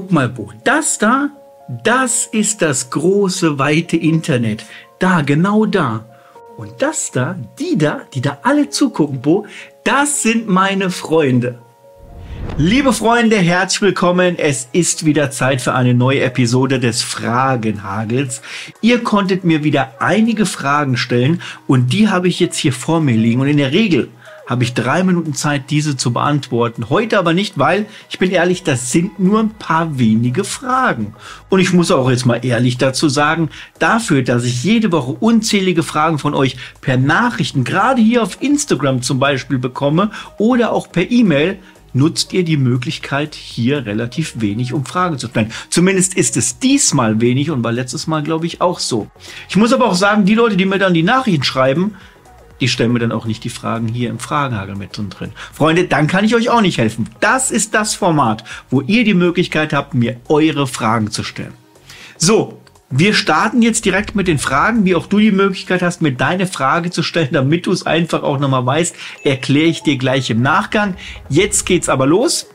Guck mal, Bo, das da, das ist das große, weite Internet. Da, genau da. Und das da, die da, die da alle zugucken, Bo, das sind meine Freunde. Liebe Freunde, herzlich willkommen. Es ist wieder Zeit für eine neue Episode des Fragenhagels. Ihr konntet mir wieder einige Fragen stellen und die habe ich jetzt hier vor mir liegen. Und in der Regel habe ich drei Minuten Zeit, diese zu beantworten. Heute aber nicht, weil, ich bin ehrlich, das sind nur ein paar wenige Fragen. Und ich muss auch jetzt mal ehrlich dazu sagen, dafür, dass ich jede Woche unzählige Fragen von euch per Nachrichten, gerade hier auf Instagram zum Beispiel bekomme oder auch per E-Mail, nutzt ihr die Möglichkeit, hier relativ wenig um Fragen zu stellen. Zumindest ist es diesmal wenig und war letztes Mal, glaube ich, auch so. Ich muss aber auch sagen, die Leute, die mir dann die Nachrichten schreiben, die stellen mir dann auch nicht die Fragen hier im Fragenhagel mit drin. Freunde, dann kann ich euch auch nicht helfen. Das ist das Format, wo ihr die Möglichkeit habt, mir eure Fragen zu stellen. So, wir starten jetzt direkt mit den Fragen, wie auch du die Möglichkeit hast, mir deine Frage zu stellen, damit du es einfach auch nochmal weißt, erkläre ich dir gleich im Nachgang. Jetzt geht's aber los.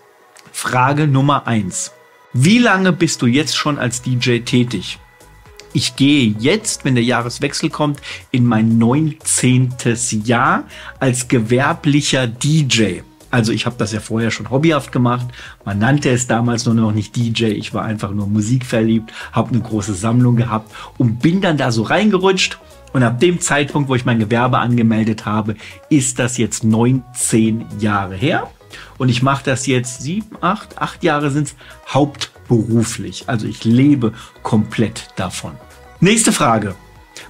Frage Nummer eins: Wie lange bist du jetzt schon als DJ tätig? Ich gehe jetzt, wenn der Jahreswechsel kommt, in mein 19. Jahr als gewerblicher DJ. Also ich habe das ja vorher schon hobbyhaft gemacht. Man nannte es damals nur noch nicht DJ. Ich war einfach nur musikverliebt, habe eine große Sammlung gehabt und bin dann da so reingerutscht. Und ab dem Zeitpunkt, wo ich mein Gewerbe angemeldet habe, ist das jetzt 19 Jahre her. Und ich mache das jetzt sieben, acht, acht Jahre sind es hauptberuflich. Also ich lebe komplett davon. Nächste Frage.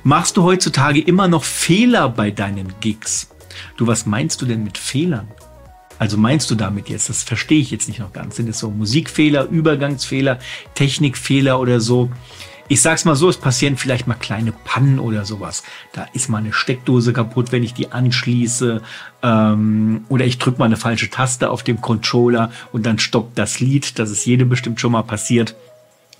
Machst du heutzutage immer noch Fehler bei deinen Gigs? Du, was meinst du denn mit Fehlern? Also meinst du damit jetzt, das verstehe ich jetzt nicht noch ganz. Sind es so Musikfehler, Übergangsfehler, Technikfehler oder so? Ich sag's mal so, es passieren vielleicht mal kleine Pannen oder sowas. Da ist mal eine Steckdose kaputt, wenn ich die anschließe. Ähm, oder ich drücke mal eine falsche Taste auf dem Controller und dann stoppt das Lied. Das ist jedem bestimmt schon mal passiert.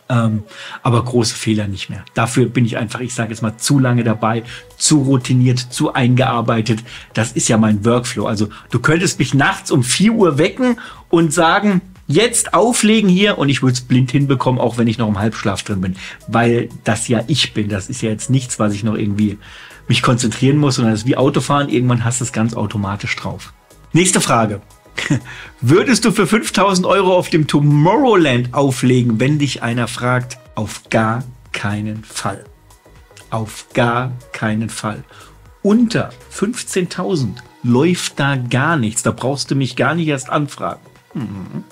Ähm, aber große Fehler nicht mehr. Dafür bin ich einfach, ich sage jetzt mal, zu lange dabei, zu routiniert, zu eingearbeitet. Das ist ja mein Workflow. Also du könntest mich nachts um vier Uhr wecken und sagen, jetzt auflegen hier und ich würde es blind hinbekommen, auch wenn ich noch im Halbschlaf drin bin, weil das ja ich bin. Das ist ja jetzt nichts, was ich noch irgendwie mich konzentrieren muss, sondern das ist wie Autofahren. Irgendwann hast du es ganz automatisch drauf. Nächste Frage. Würdest du für 5000 Euro auf dem Tomorrowland auflegen, wenn dich einer fragt? Auf gar keinen Fall. Auf gar keinen Fall. Unter 15.000 läuft da gar nichts. Da brauchst du mich gar nicht erst anfragen. Mhm.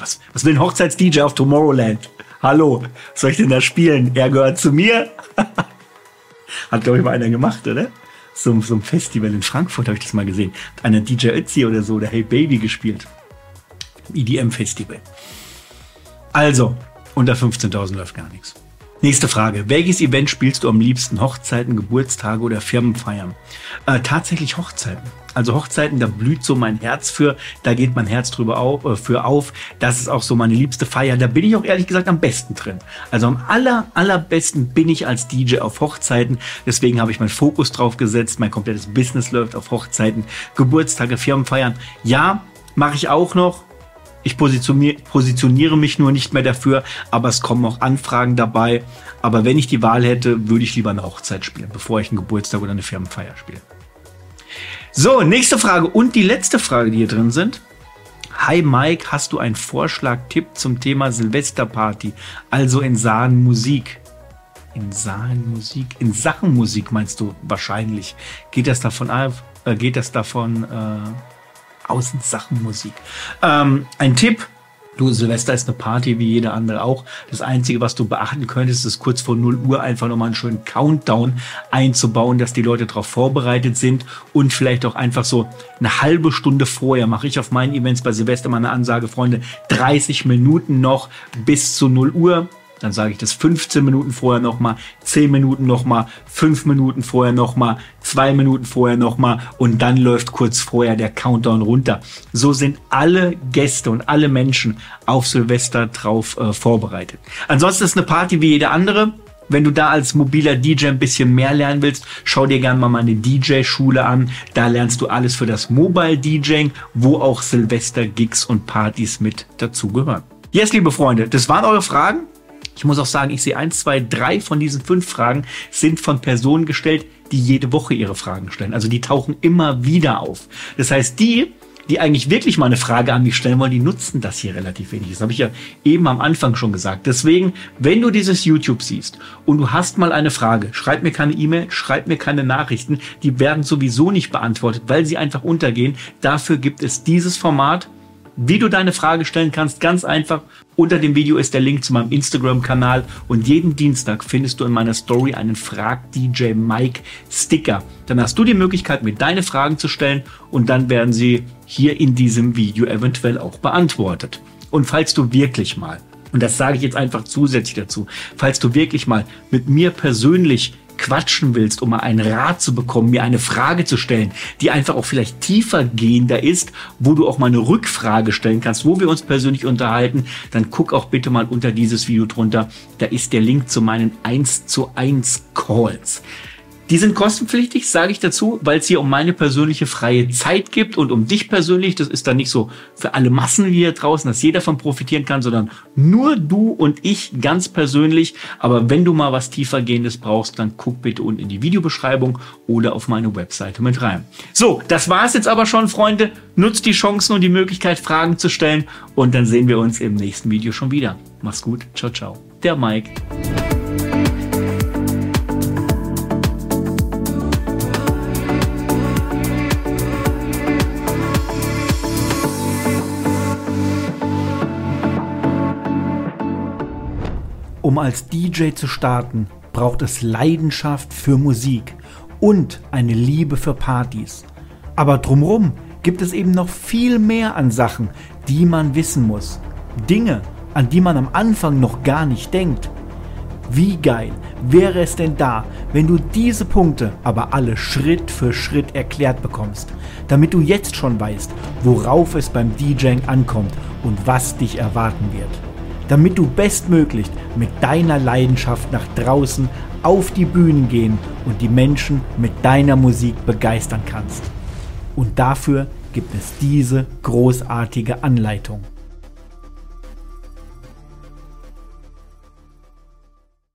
Was, was will ein Hochzeits-DJ auf Tomorrowland? Hallo, soll ich denn da spielen? Er gehört zu mir? Hat, glaube ich, mal einer gemacht, oder? so, so einem Festival in Frankfurt habe ich das mal gesehen. Hat einer DJ Ötzi oder so oder Hey Baby gespielt. EDM-Festival. Also, unter 15.000 läuft gar nichts. Nächste Frage. Welches Event spielst du am liebsten? Hochzeiten, Geburtstage oder Firmenfeiern? Äh, tatsächlich Hochzeiten. Also Hochzeiten, da blüht so mein Herz für, da geht mein Herz drüber auf, äh, für auf. Das ist auch so meine liebste Feier. Da bin ich auch ehrlich gesagt am besten drin. Also am aller, allerbesten bin ich als DJ auf Hochzeiten. Deswegen habe ich meinen Fokus drauf gesetzt. Mein komplettes Business läuft auf Hochzeiten, Geburtstage, Firmenfeiern. Ja, mache ich auch noch. Ich positioniere mich nur nicht mehr dafür, aber es kommen auch Anfragen dabei. Aber wenn ich die Wahl hätte, würde ich lieber eine Hochzeit spielen, bevor ich einen Geburtstag oder eine Firmenfeier spiele. So, nächste Frage und die letzte Frage, die hier drin sind. Hi Mike, hast du einen Vorschlag, Tipp zum Thema Silvesterparty, also in Sachen Musik? In Sachen Musik, in Sachen Musik meinst du wahrscheinlich. Geht das davon auf, äh, geht das davon äh, Außensachenmusik. Ähm, ein Tipp. Du, Silvester ist eine Party wie jede andere auch. Das Einzige, was du beachten könntest, ist kurz vor 0 Uhr einfach nochmal einen schönen Countdown einzubauen, dass die Leute darauf vorbereitet sind und vielleicht auch einfach so eine halbe Stunde vorher mache ich auf meinen Events bei Silvester mal eine Ansage, Freunde, 30 Minuten noch bis zu 0 Uhr dann sage ich das 15 Minuten vorher nochmal, 10 Minuten nochmal, 5 Minuten vorher nochmal, 2 Minuten vorher nochmal und dann läuft kurz vorher der Countdown runter. So sind alle Gäste und alle Menschen auf Silvester drauf äh, vorbereitet. Ansonsten ist eine Party wie jede andere. Wenn du da als mobiler DJ ein bisschen mehr lernen willst, schau dir gerne mal meine DJ-Schule an. Da lernst du alles für das Mobile DJing, wo auch Silvester-Gigs und Partys mit dazugehören. Yes, liebe Freunde, das waren eure Fragen. Ich muss auch sagen, ich sehe eins, zwei, drei von diesen fünf Fragen sind von Personen gestellt, die jede Woche ihre Fragen stellen. Also die tauchen immer wieder auf. Das heißt, die, die eigentlich wirklich mal eine Frage an mich stellen wollen, die nutzen das hier relativ wenig. Das habe ich ja eben am Anfang schon gesagt. Deswegen, wenn du dieses YouTube siehst und du hast mal eine Frage, schreib mir keine E-Mail, schreib mir keine Nachrichten. Die werden sowieso nicht beantwortet, weil sie einfach untergehen. Dafür gibt es dieses Format wie du deine Frage stellen kannst, ganz einfach. Unter dem Video ist der Link zu meinem Instagram-Kanal und jeden Dienstag findest du in meiner Story einen Frag DJ Mike Sticker. Dann hast du die Möglichkeit, mir deine Fragen zu stellen und dann werden sie hier in diesem Video eventuell auch beantwortet. Und falls du wirklich mal, und das sage ich jetzt einfach zusätzlich dazu, falls du wirklich mal mit mir persönlich quatschen willst, um mal einen Rat zu bekommen, mir eine Frage zu stellen, die einfach auch vielleicht tiefer gehender ist, wo du auch mal eine Rückfrage stellen kannst, wo wir uns persönlich unterhalten, dann guck auch bitte mal unter dieses Video drunter. Da ist der Link zu meinen 1 zu 1 Calls. Die sind kostenpflichtig, sage ich dazu, weil es hier um meine persönliche freie Zeit gibt und um dich persönlich. Das ist dann nicht so für alle Massen wie hier draußen, dass jeder davon profitieren kann, sondern nur du und ich ganz persönlich. Aber wenn du mal was tiefergehendes brauchst, dann guck bitte unten in die Videobeschreibung oder auf meine Webseite mit rein. So, das war es jetzt aber schon, Freunde. Nutzt die Chancen und die Möglichkeit, Fragen zu stellen. Und dann sehen wir uns im nächsten Video schon wieder. Mach's gut. Ciao, ciao. Der Mike. Als DJ zu starten, braucht es Leidenschaft für Musik und eine Liebe für Partys. Aber drumrum gibt es eben noch viel mehr an Sachen, die man wissen muss. Dinge, an die man am Anfang noch gar nicht denkt. Wie geil wäre es denn da, wenn du diese Punkte aber alle Schritt für Schritt erklärt bekommst, damit du jetzt schon weißt, worauf es beim DJing ankommt und was dich erwarten wird damit du bestmöglich mit deiner Leidenschaft nach draußen auf die Bühnen gehen und die Menschen mit deiner Musik begeistern kannst. Und dafür gibt es diese großartige Anleitung.